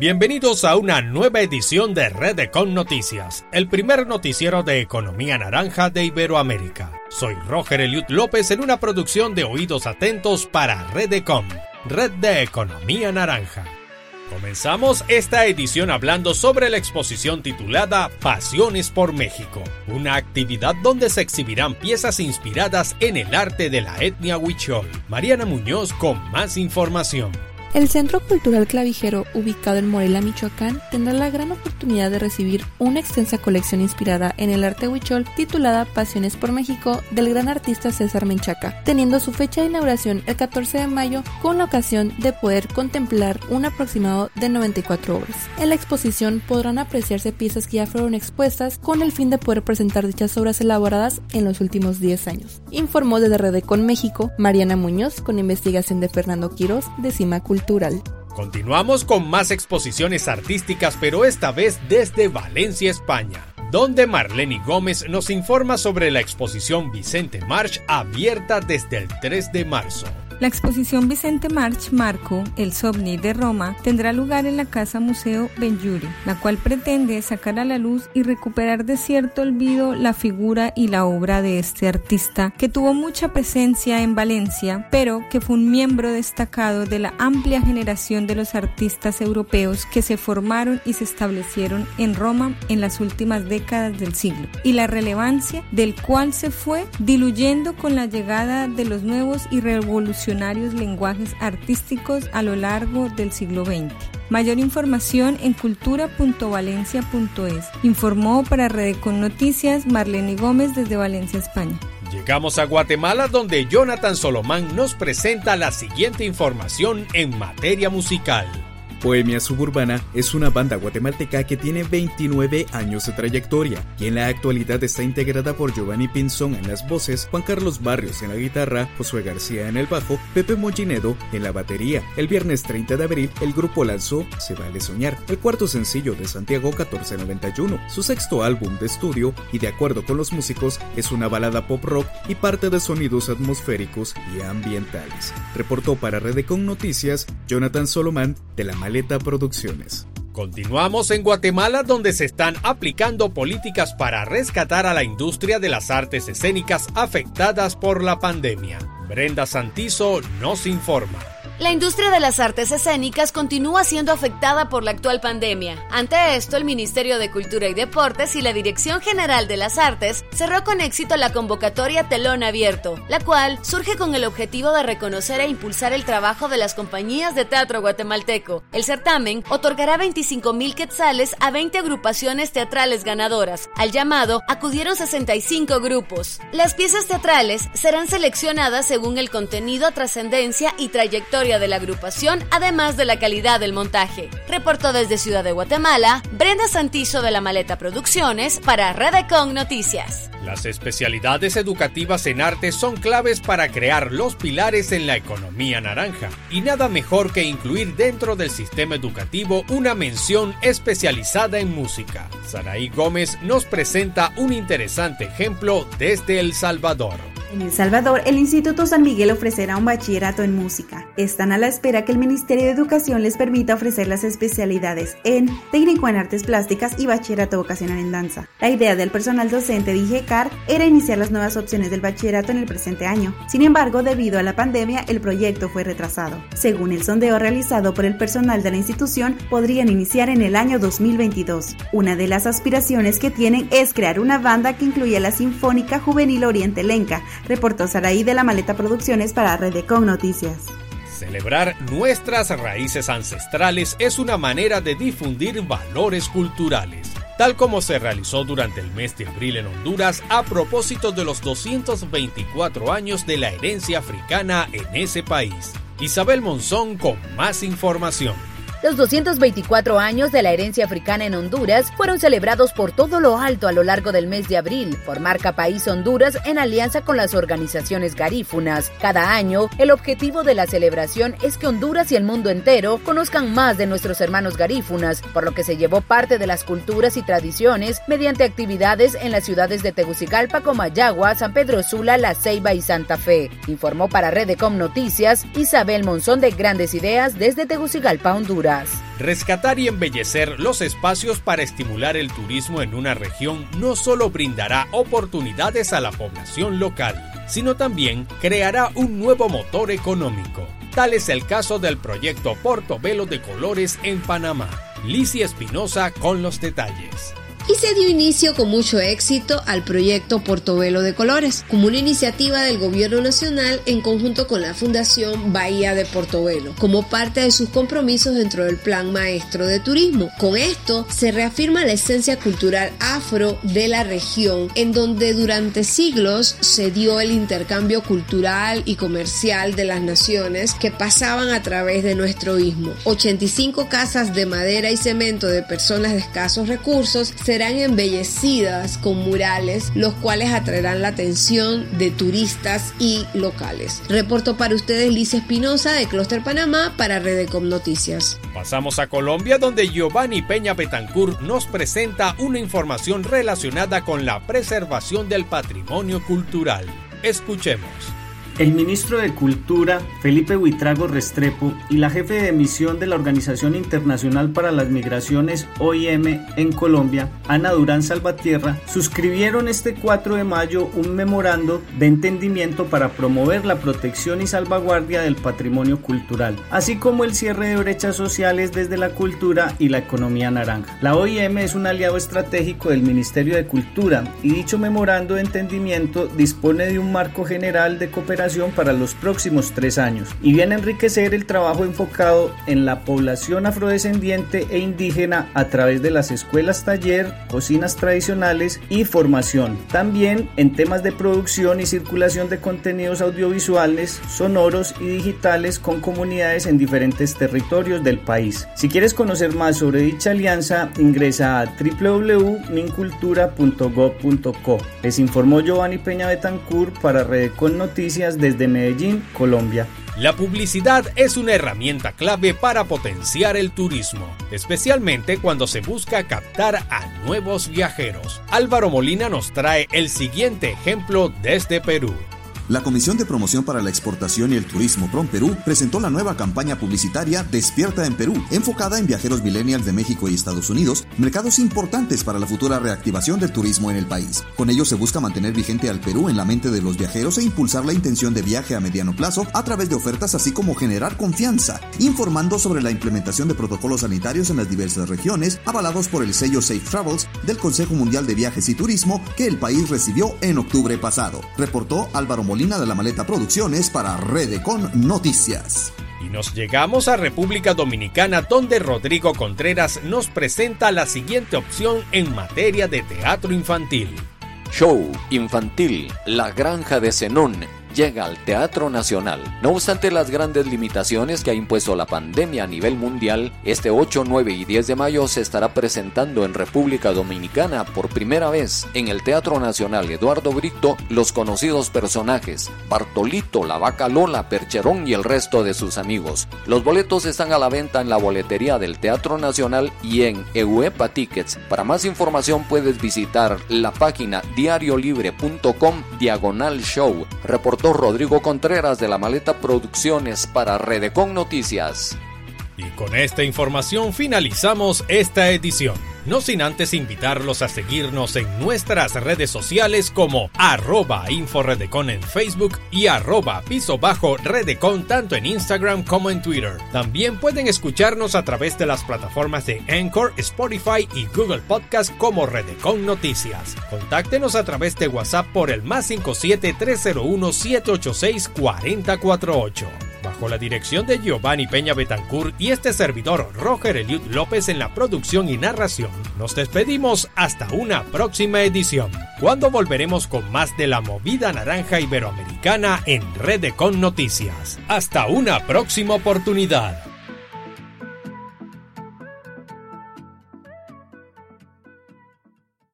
Bienvenidos a una nueva edición de Redecon Noticias, el primer noticiero de economía naranja de Iberoamérica. Soy Roger Eliud López en una producción de Oídos Atentos para Redecon, Red de Economía Naranja. Comenzamos esta edición hablando sobre la exposición titulada Pasiones por México, una actividad donde se exhibirán piezas inspiradas en el arte de la etnia huichol. Mariana Muñoz con más información. El Centro Cultural Clavijero, ubicado en Morelia, Michoacán, tendrá la gran oportunidad de recibir una extensa colección inspirada en el arte huichol titulada Pasiones por México del gran artista César Menchaca, teniendo su fecha de inauguración el 14 de mayo con la ocasión de poder contemplar un aproximado de 94 obras. En la exposición podrán apreciarse piezas que ya fueron expuestas con el fin de poder presentar dichas obras elaboradas en los últimos 10 años. Informó desde Redecon México Mariana Muñoz con investigación de Fernando Quiroz de Cima Continuamos con más exposiciones artísticas, pero esta vez desde Valencia, España, donde Marlene Gómez nos informa sobre la exposición Vicente March abierta desde el 3 de marzo. La exposición Vicente March Marco, El Sovni de Roma, tendrá lugar en la Casa Museo Benjuri, la cual pretende sacar a la luz y recuperar de cierto olvido la figura y la obra de este artista, que tuvo mucha presencia en Valencia, pero que fue un miembro destacado de la amplia generación de los artistas europeos que se formaron y se establecieron en Roma en las últimas décadas del siglo, y la relevancia del cual se fue diluyendo con la llegada de los nuevos y revolucionarios lenguajes artísticos a lo largo del siglo XX. Mayor información en cultura.valencia.es. Informó para Redecon Noticias Marlene Gómez desde Valencia, España. Llegamos a Guatemala donde Jonathan Solomán nos presenta la siguiente información en materia musical. Poemia Suburbana es una banda guatemalteca que tiene 29 años de trayectoria y en la actualidad está integrada por Giovanni Pinzón en las voces, Juan Carlos Barrios en la guitarra, Josué García en el bajo, Pepe Mollinedo en la batería. El viernes 30 de abril el grupo lanzó Se vale soñar, el cuarto sencillo de Santiago 1491, su sexto álbum de estudio y de acuerdo con los músicos es una balada pop rock y parte de sonidos atmosféricos y ambientales. Reportó para Redecon Noticias Jonathan Solomán de la Producciones. Continuamos en Guatemala donde se están aplicando políticas para rescatar a la industria de las artes escénicas afectadas por la pandemia. Brenda Santizo nos informa. La industria de las artes escénicas continúa siendo afectada por la actual pandemia. Ante esto, el Ministerio de Cultura y Deportes y la Dirección General de las Artes cerró con éxito la convocatoria Telón Abierto, la cual surge con el objetivo de reconocer e impulsar el trabajo de las compañías de teatro guatemalteco. El certamen otorgará 25 mil quetzales a 20 agrupaciones teatrales ganadoras. Al llamado acudieron 65 grupos. Las piezas teatrales serán seleccionadas según el contenido, trascendencia y trayectoria de la agrupación, además de la calidad del montaje. Reportó desde Ciudad de Guatemala, Brenda Santizo de la Maleta Producciones para Redecon Noticias. Las especialidades educativas en arte son claves para crear los pilares en la economía naranja, y nada mejor que incluir dentro del sistema educativo una mención especializada en música. Saraí Gómez nos presenta un interesante ejemplo desde El Salvador. En El Salvador, el Instituto San Miguel ofrecerá un bachillerato en música. Están a la espera que el Ministerio de Educación les permita ofrecer las especialidades en técnico en artes plásticas y bachillerato vocacional en danza. La idea del personal docente de IGECAR era iniciar las nuevas opciones del bachillerato en el presente año. Sin embargo, debido a la pandemia, el proyecto fue retrasado. Según el sondeo realizado por el personal de la institución, podrían iniciar en el año 2022. Una de las aspiraciones que tienen es crear una banda que incluya la Sinfónica Juvenil Oriente Lenca, reportó Saraí de la Maleta Producciones para Redecon Noticias. Celebrar nuestras raíces ancestrales es una manera de difundir valores culturales, tal como se realizó durante el mes de abril en Honduras a propósito de los 224 años de la herencia africana en ese país. Isabel Monzón con más información. Los 224 años de la herencia africana en Honduras fueron celebrados por todo lo alto a lo largo del mes de abril por Marca País Honduras en alianza con las organizaciones garífunas. Cada año, el objetivo de la celebración es que Honduras y el mundo entero conozcan más de nuestros hermanos garífunas, por lo que se llevó parte de las culturas y tradiciones mediante actividades en las ciudades de Tegucigalpa como Ayagua, San Pedro Sula, La Ceiba y Santa Fe. Informó para Redecom Noticias Isabel Monzón de Grandes Ideas desde Tegucigalpa, Honduras. Rescatar y embellecer los espacios para estimular el turismo en una región no solo brindará oportunidades a la población local, sino también creará un nuevo motor económico. Tal es el caso del proyecto Portobelo de Colores en Panamá. Licia Espinosa con los detalles y se dio inicio con mucho éxito al proyecto Portobelo de Colores, como una iniciativa del Gobierno Nacional en conjunto con la Fundación Bahía de Portobelo, como parte de sus compromisos dentro del Plan Maestro de Turismo. Con esto se reafirma la esencia cultural afro de la región, en donde durante siglos se dio el intercambio cultural y comercial de las naciones que pasaban a través de nuestro istmo. 85 casas de madera y cemento de personas de escasos recursos se serán embellecidas con murales, los cuales atraerán la atención de turistas y locales. Reporto para ustedes Licia Espinosa de Clúster Panamá para Redecom Noticias. Pasamos a Colombia donde Giovanni Peña Betancourt nos presenta una información relacionada con la preservación del patrimonio cultural. Escuchemos. El ministro de Cultura, Felipe Huitrago Restrepo, y la jefe de misión de la Organización Internacional para las Migraciones, OIM, en Colombia, Ana Durán Salvatierra, suscribieron este 4 de mayo un memorando de entendimiento para promover la protección y salvaguardia del patrimonio cultural, así como el cierre de brechas sociales desde la cultura y la economía naranja. La OIM es un aliado estratégico del Ministerio de Cultura y dicho memorando de entendimiento dispone de un marco general de cooperación para los próximos tres años y viene a enriquecer el trabajo enfocado en la población afrodescendiente e indígena a través de las escuelas taller, cocinas tradicionales y formación. También en temas de producción y circulación de contenidos audiovisuales, sonoros y digitales con comunidades en diferentes territorios del país. Si quieres conocer más sobre dicha alianza, ingresa a www.mincultura.gov.co. Les informó Giovanni Peña Betancourt para Redecon Noticias desde Medellín, Colombia. La publicidad es una herramienta clave para potenciar el turismo, especialmente cuando se busca captar a nuevos viajeros. Álvaro Molina nos trae el siguiente ejemplo desde Perú. La Comisión de Promoción para la Exportación y el Turismo PROM Perú presentó la nueva campaña publicitaria Despierta en Perú, enfocada en viajeros millennials de México y Estados Unidos, mercados importantes para la futura reactivación del turismo en el país. Con ello se busca mantener vigente al Perú en la mente de los viajeros e impulsar la intención de viaje a mediano plazo a través de ofertas así como generar confianza, informando sobre la implementación de protocolos sanitarios en las diversas regiones, avalados por el sello Safe Travels del Consejo Mundial de Viajes y Turismo que el país recibió en octubre pasado. Reportó Álvaro Molina de la Maleta Producciones para Redecon Noticias. Y nos llegamos a República Dominicana donde Rodrigo Contreras nos presenta la siguiente opción en materia de teatro infantil. Show infantil La Granja de Zenón llega al Teatro Nacional. No obstante las grandes limitaciones que ha impuesto la pandemia a nivel mundial, este 8, 9 y 10 de mayo se estará presentando en República Dominicana por primera vez en el Teatro Nacional Eduardo Brito los conocidos personajes Bartolito, la vaca Lola, Percherón y el resto de sus amigos. Los boletos están a la venta en la boletería del Teatro Nacional y en Euepa Tickets. Para más información puedes visitar la página diariolibre.com diagonal show. Rodrigo Contreras de la Maleta Producciones para Redecon Noticias. Y con esta información finalizamos esta edición. No sin antes invitarlos a seguirnos en nuestras redes sociales como arroba inforedecon en Facebook y arroba piso bajo redecon tanto en Instagram como en Twitter. También pueden escucharnos a través de las plataformas de Anchor, Spotify y Google Podcast como Redecon Noticias. Contáctenos a través de WhatsApp por el más 57 301 786 4048 bajo la dirección de Giovanni Peña Betancourt y este servidor Roger Eliud López en la producción y narración, nos despedimos hasta una próxima edición, cuando volveremos con más de la movida naranja iberoamericana en Red Con Noticias. Hasta una próxima oportunidad.